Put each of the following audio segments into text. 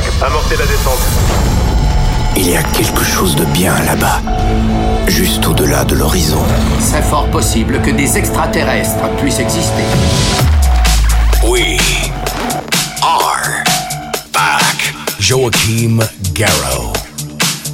5, amorcez la descente. Il y a quelque chose de bien là-bas, juste au-delà de l'horizon. C'est fort possible que des extraterrestres puissent exister. We are back. Joachim Garrow.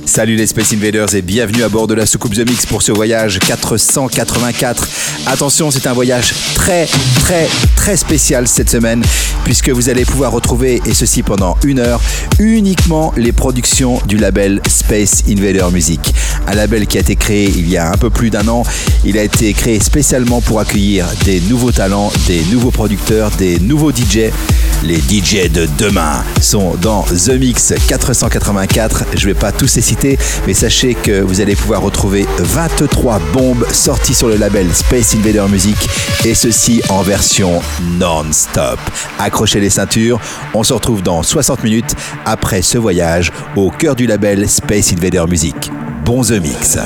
Salut les Space Invaders et bienvenue à bord de la soucoupe The Mix pour ce voyage 484. Attention, c'est un voyage très très très spécial cette semaine puisque vous allez pouvoir retrouver, et ceci pendant une heure, uniquement les productions du label Space Invader Music. Un label qui a été créé il y a un peu plus d'un an. Il a été créé spécialement pour accueillir des nouveaux talents, des nouveaux producteurs, des nouveaux DJ. Les DJ de demain sont dans The Mix 484. Je vais pas tous les citer, mais sachez que vous allez pouvoir retrouver 23 bombes sorties sur le label Space Invader Music et ceci en version non-stop. Accrochez les ceintures, on se retrouve dans 60 minutes après ce voyage au cœur du label Space Invader Music. Bon The Mix.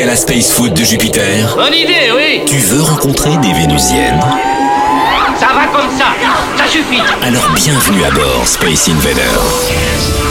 À la space food de Jupiter. Bonne idée, oui. Tu veux rencontrer des Vénusiennes? Ça va comme ça, ça suffit. Alors bienvenue à bord, Space Invader.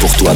Pour toi,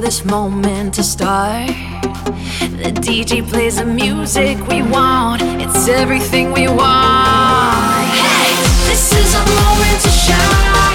this moment to start. The DJ plays the music we want, it's everything we want. Hey, this is our moment to shine.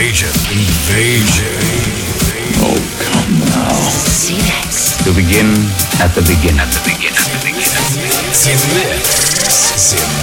Invasion. Invasion. Oh, come now. Z-Mix. To begin at the beginning. At the beginning. At the beginning. Z-Mix. Z-Mix.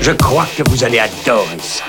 Je crois que vous allez adorer ça.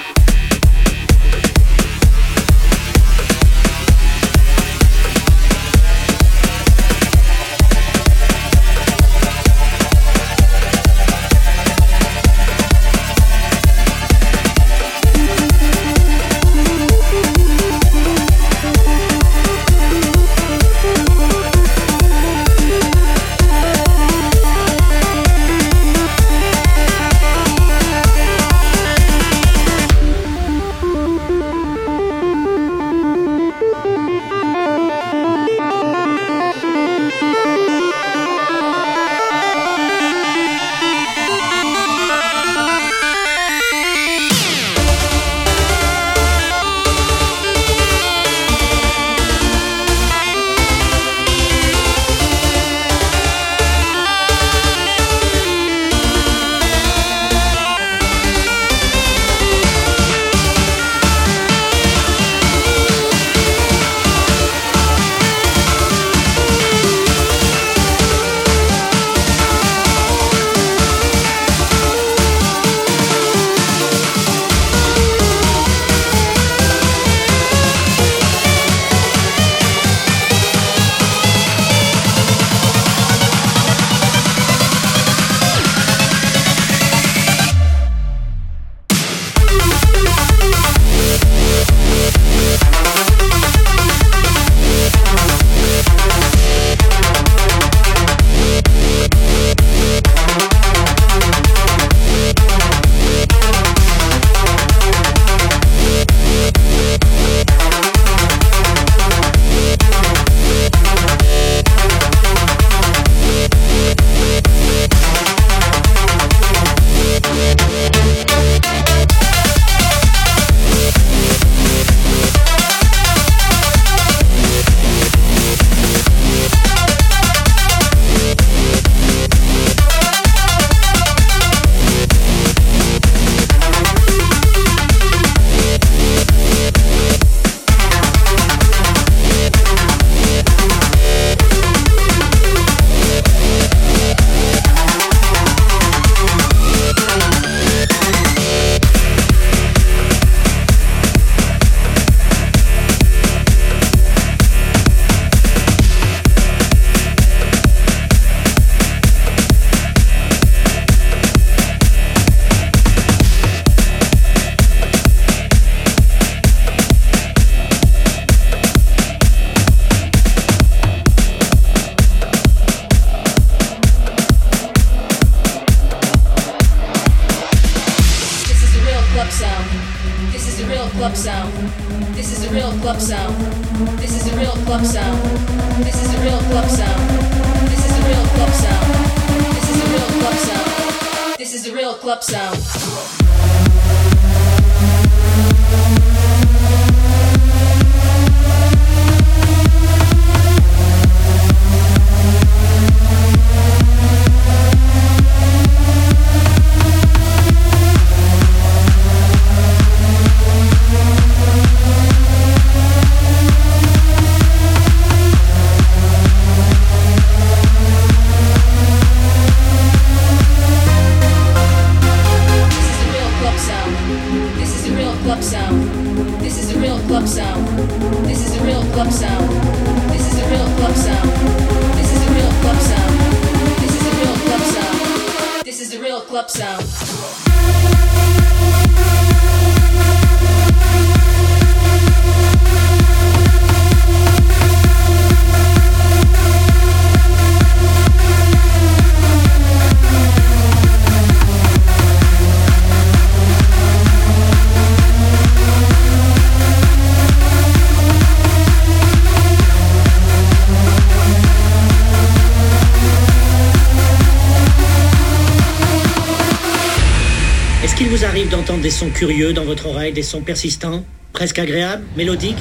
des sons curieux dans votre oreille, des sons persistants, presque agréables, mélodiques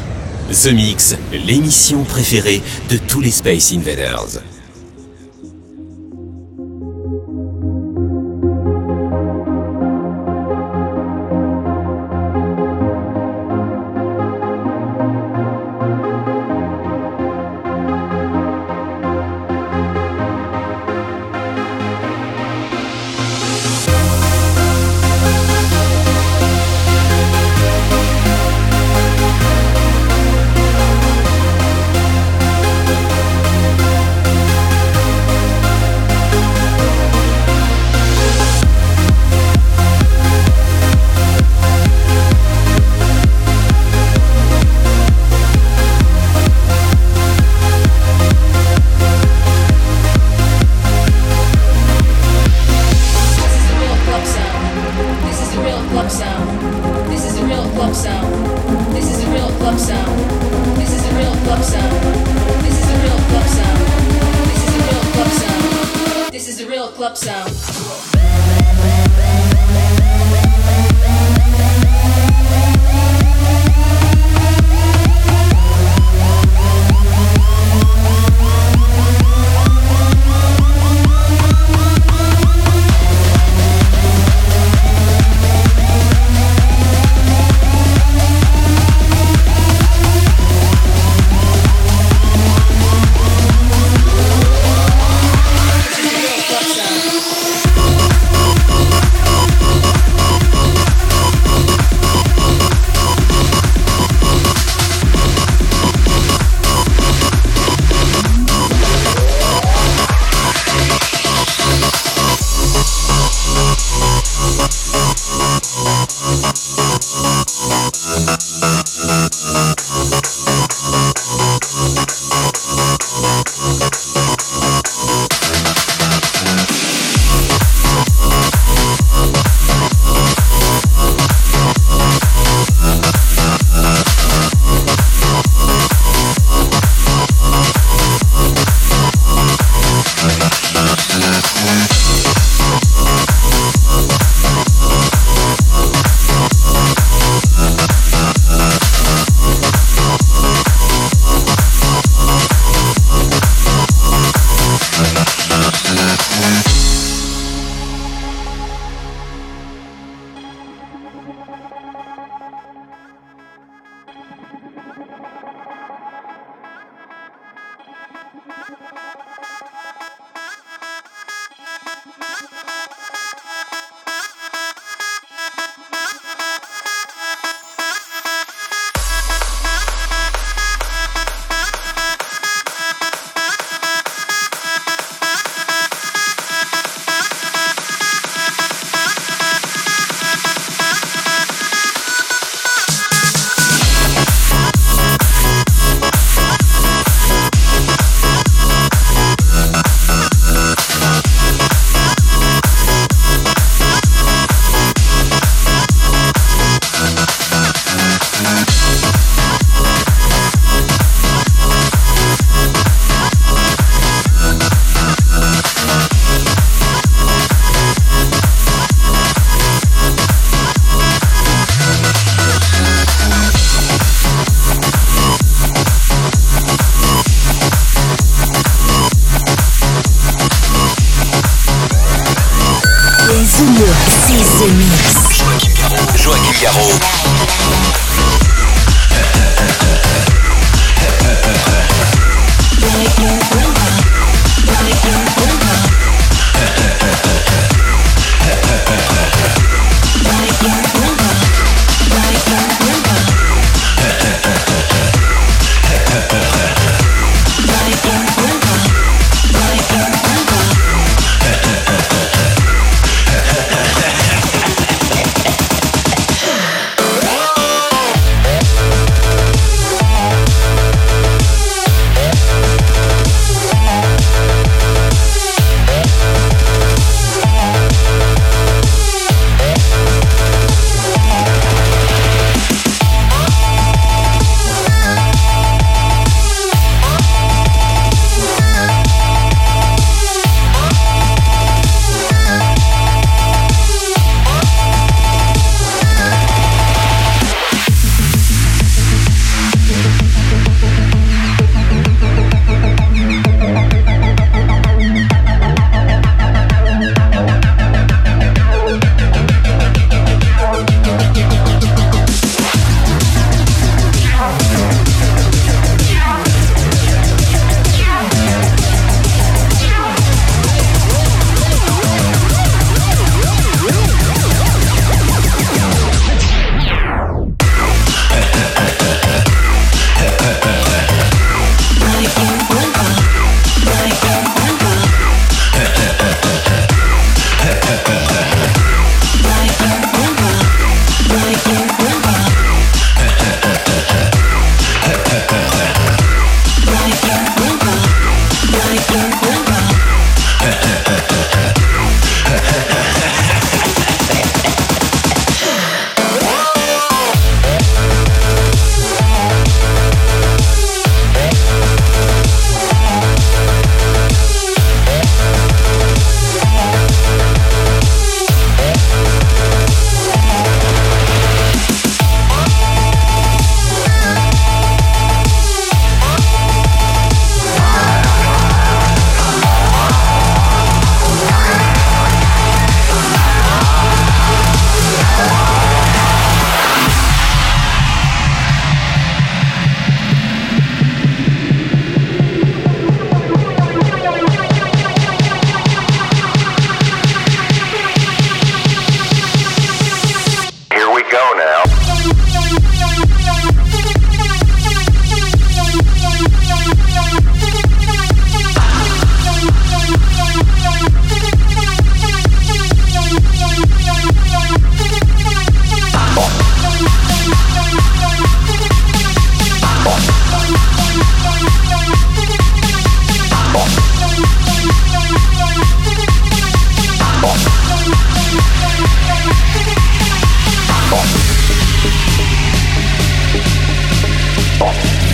The Mix, l'émission préférée de tous les Space Invaders.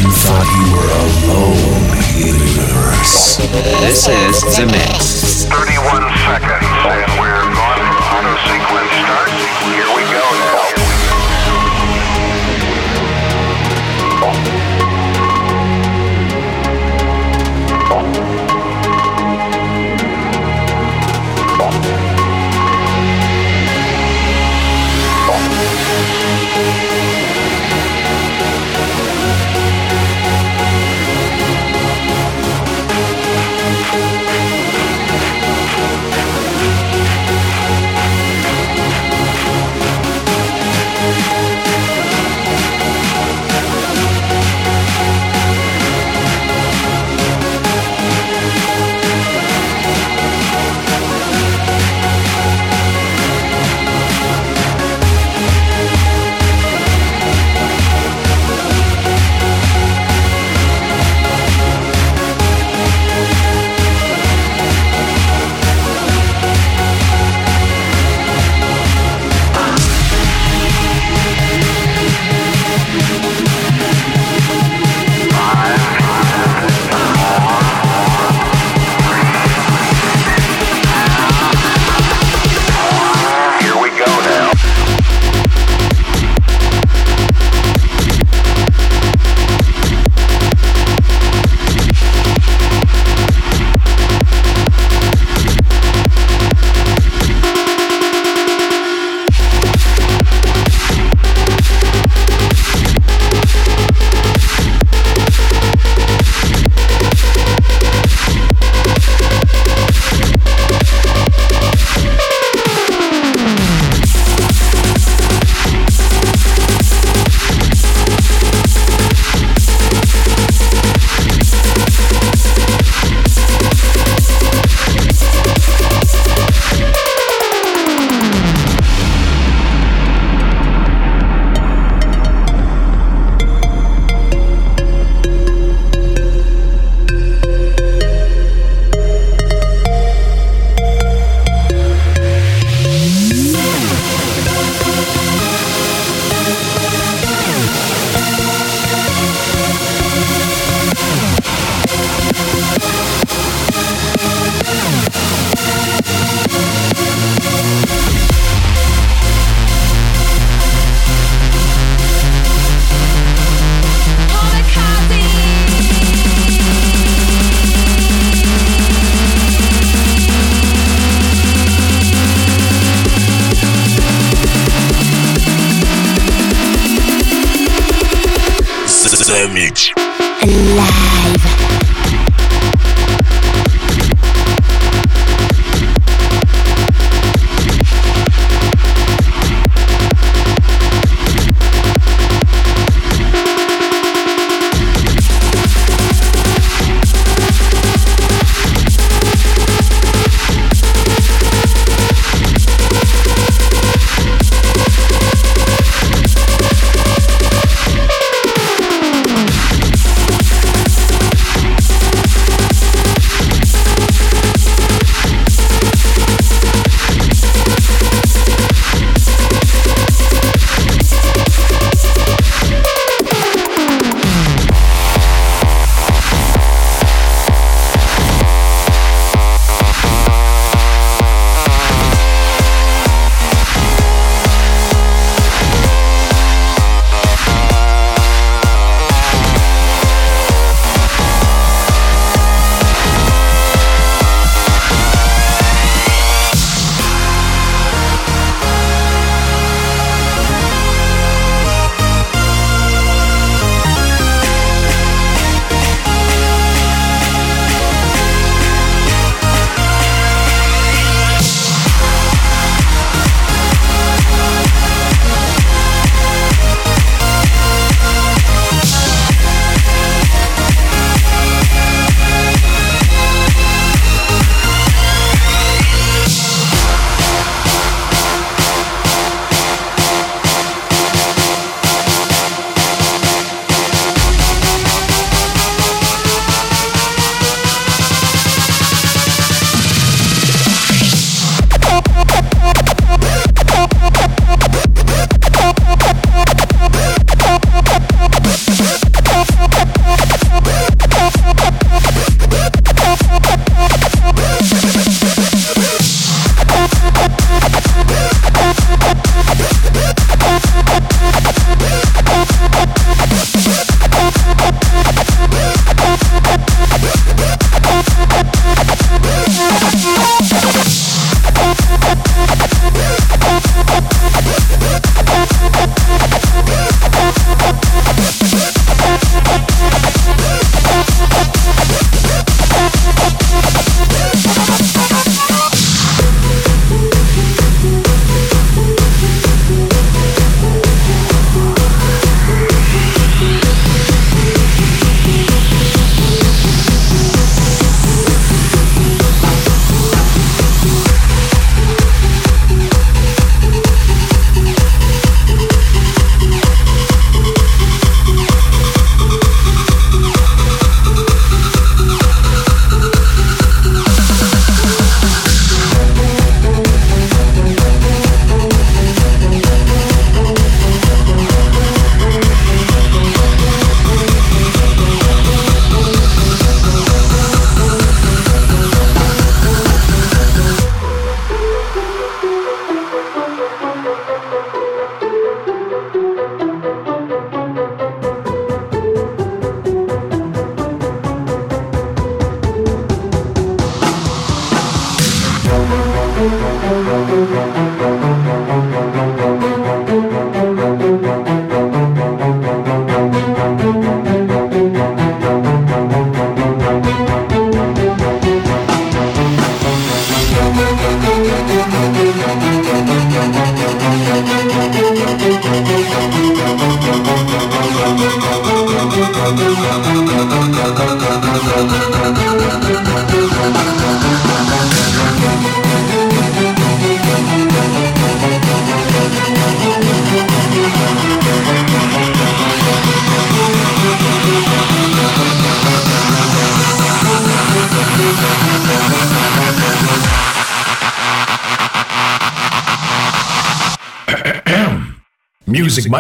you thought you were alone, universe. This is The Mix. 31 seconds, and we're going from auto sequence start. Here we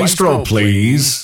Maestro, please.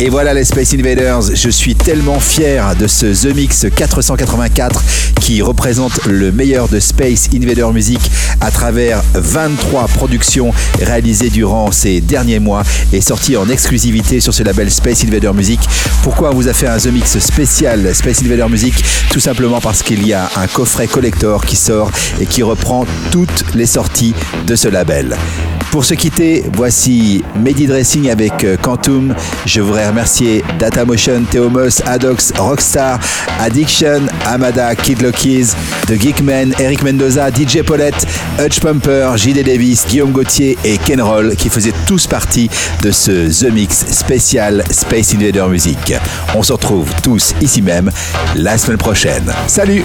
Et voilà les Space Invaders, je suis tellement fier de ce The Mix 484 qui représente le meilleur de Space Invader Music à travers 23 productions réalisées durant ces derniers mois et sorties en exclusivité sur ce label Space Invader Music. Pourquoi on vous a fait un The Mix spécial Space Invader Music? Tout simplement parce qu'il y a un coffret collector qui sort et qui reprend toutes les sorties de ce label. Pour se quitter, voici Medi Dressing avec euh, Quantum. Je voudrais remercier Datamotion, Theomos, Adox, Rockstar, Addiction, Amada, Kid Lockies, The Geekman, Eric Mendoza, DJ Paulette, Hutch Pumper, JD Davis, Guillaume Gauthier et Ken Roll qui faisaient tous partie de ce The Mix spécial Space Invader Music. On se retrouve tous ici même la semaine prochaine. Salut